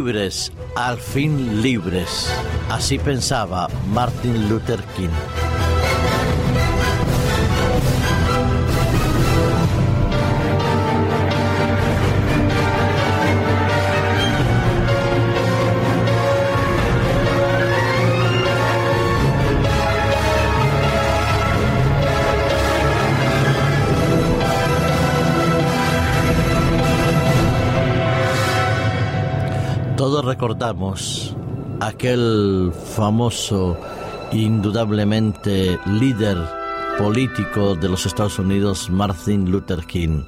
Libres, al fin libres. Así pensaba Martin Luther King. Todos recordamos aquel famoso, indudablemente líder político de los Estados Unidos, Martin Luther King.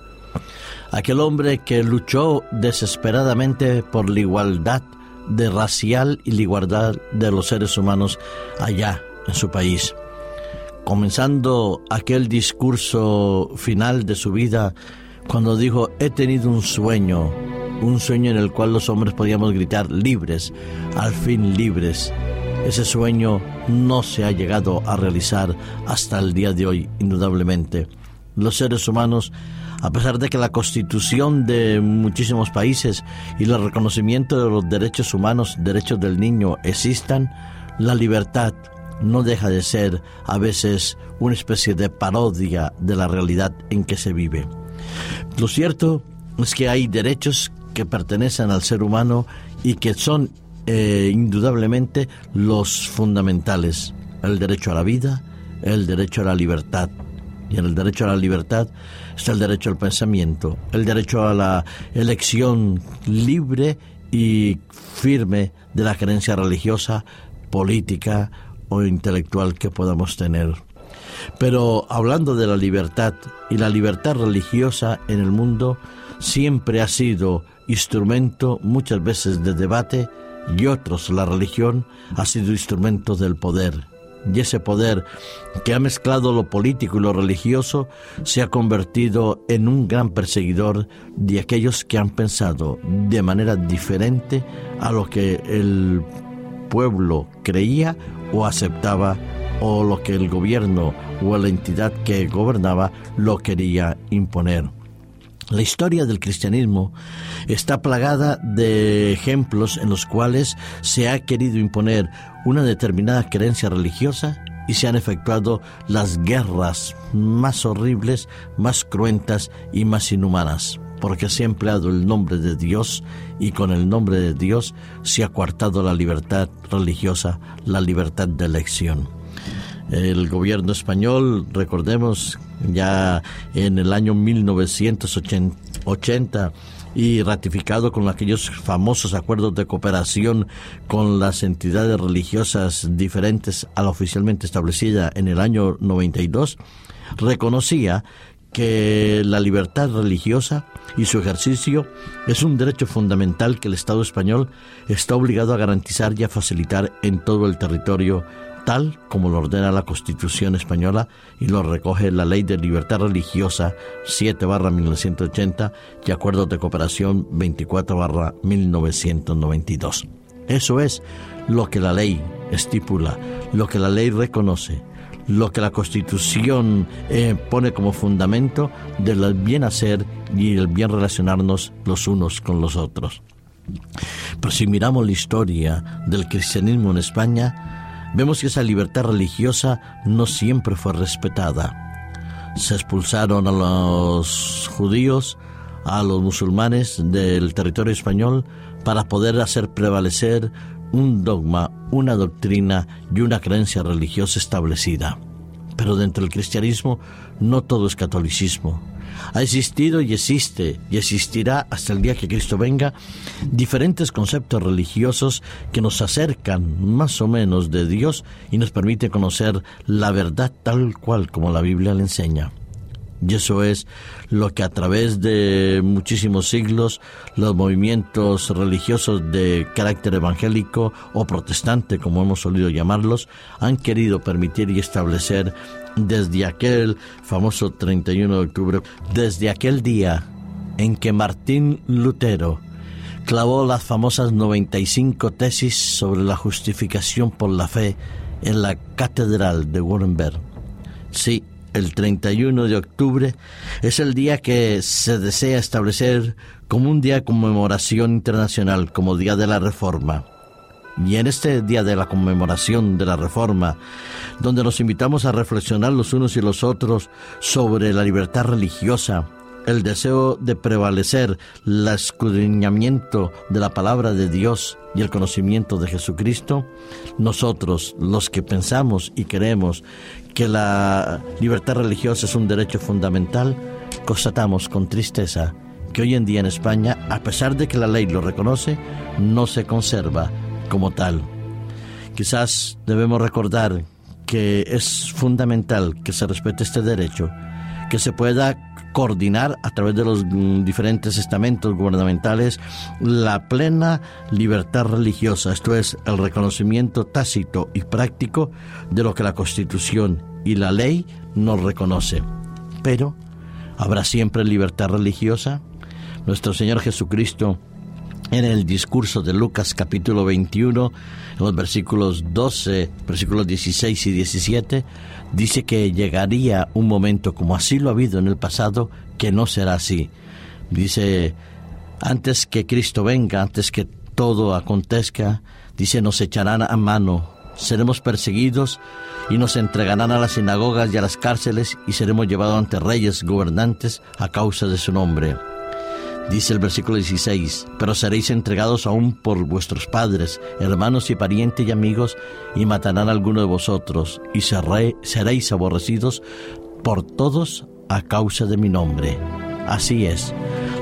Aquel hombre que luchó desesperadamente por la igualdad de racial y la igualdad de los seres humanos allá en su país. Comenzando aquel discurso final de su vida, cuando dijo, he tenido un sueño, un sueño en el cual los hombres podíamos gritar libres, al fin libres. Ese sueño no se ha llegado a realizar hasta el día de hoy, indudablemente. Los seres humanos, a pesar de que la constitución de muchísimos países y el reconocimiento de los derechos humanos, derechos del niño, existan, la libertad no deja de ser a veces una especie de parodia de la realidad en que se vive. Lo cierto es que hay derechos que pertenecen al ser humano y que son eh, indudablemente los fundamentales. El derecho a la vida, el derecho a la libertad. Y en el derecho a la libertad está el derecho al pensamiento, el derecho a la elección libre y firme de la creencia religiosa, política o intelectual que podamos tener. Pero hablando de la libertad y la libertad religiosa en el mundo, siempre ha sido instrumento muchas veces de debate y otros la religión ha sido instrumento del poder. Y ese poder que ha mezclado lo político y lo religioso se ha convertido en un gran perseguidor de aquellos que han pensado de manera diferente a lo que el pueblo creía o aceptaba o lo que el gobierno o la entidad que gobernaba lo quería imponer. La historia del cristianismo está plagada de ejemplos en los cuales se ha querido imponer una determinada creencia religiosa y se han efectuado las guerras más horribles, más cruentas y más inhumanas, porque se ha empleado el nombre de Dios y con el nombre de Dios se ha coartado la libertad religiosa, la libertad de elección. El gobierno español, recordemos, ya en el año 1980 y ratificado con aquellos famosos acuerdos de cooperación con las entidades religiosas diferentes a la oficialmente establecida en el año 92, reconocía que la libertad religiosa y su ejercicio es un derecho fundamental que el Estado español está obligado a garantizar y a facilitar en todo el territorio tal como lo ordena la Constitución española y lo recoge la Ley de Libertad Religiosa 7 1980 y Acuerdos de Cooperación 24 1992. Eso es lo que la ley estipula, lo que la ley reconoce, lo que la Constitución eh, pone como fundamento del bien hacer y el bien relacionarnos los unos con los otros. Pero si miramos la historia del cristianismo en España, vemos que esa libertad religiosa no siempre fue respetada. Se expulsaron a los judíos, a los musulmanes del territorio español para poder hacer prevalecer un dogma, una doctrina y una creencia religiosa establecida. Pero dentro del cristianismo no todo es catolicismo ha existido y existe y existirá hasta el día que Cristo venga diferentes conceptos religiosos que nos acercan más o menos de Dios y nos permite conocer la verdad tal cual como la Biblia le enseña. Y eso es lo que a través de muchísimos siglos los movimientos religiosos de carácter evangélico o protestante, como hemos solido llamarlos, han querido permitir y establecer desde aquel famoso 31 de octubre, desde aquel día en que Martín Lutero clavó las famosas 95 tesis sobre la justificación por la fe en la catedral de Wurmberg. Sí, el 31 de octubre, es el día que se desea establecer como un día de conmemoración internacional, como Día de la Reforma. Y en este día de la conmemoración de la Reforma, donde nos invitamos a reflexionar los unos y los otros sobre la libertad religiosa, el deseo de prevalecer, el escudriñamiento de la palabra de Dios y el conocimiento de Jesucristo, nosotros, los que pensamos y queremos que la libertad religiosa es un derecho fundamental, constatamos con tristeza que hoy en día en España, a pesar de que la ley lo reconoce, no se conserva como tal. Quizás debemos recordar que es fundamental que se respete este derecho, que se pueda coordinar a través de los mm, diferentes estamentos gubernamentales la plena libertad religiosa, esto es, el reconocimiento tácito y práctico de lo que la Constitución y la ley nos reconoce. Pero, ¿habrá siempre libertad religiosa? Nuestro Señor Jesucristo en el discurso de Lucas capítulo 21, en los versículos 12, versículos 16 y 17, dice que llegaría un momento, como así lo ha habido en el pasado, que no será así. Dice, antes que Cristo venga, antes que todo acontezca, dice, nos echarán a mano, seremos perseguidos y nos entregarán a las sinagogas y a las cárceles y seremos llevados ante reyes gobernantes a causa de su nombre. Dice el versículo 16, pero seréis entregados aún por vuestros padres, hermanos y parientes y amigos, y matarán a alguno de vosotros, y seréis aborrecidos por todos a causa de mi nombre. Así es,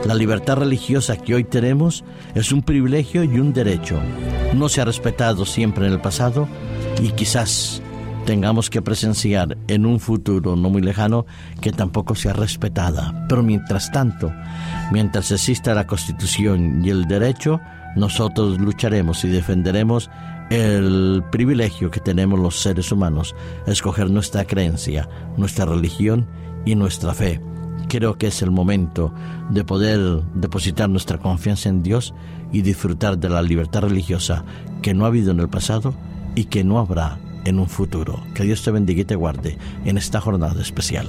la libertad religiosa que hoy tenemos es un privilegio y un derecho. No se ha respetado siempre en el pasado y quizás tengamos que presenciar en un futuro no muy lejano que tampoco sea respetada. Pero mientras tanto, mientras exista la Constitución y el derecho, nosotros lucharemos y defenderemos el privilegio que tenemos los seres humanos, escoger nuestra creencia, nuestra religión y nuestra fe. Creo que es el momento de poder depositar nuestra confianza en Dios y disfrutar de la libertad religiosa que no ha habido en el pasado y que no habrá en un futuro. Que Dios te bendiga y te guarde en esta jornada especial.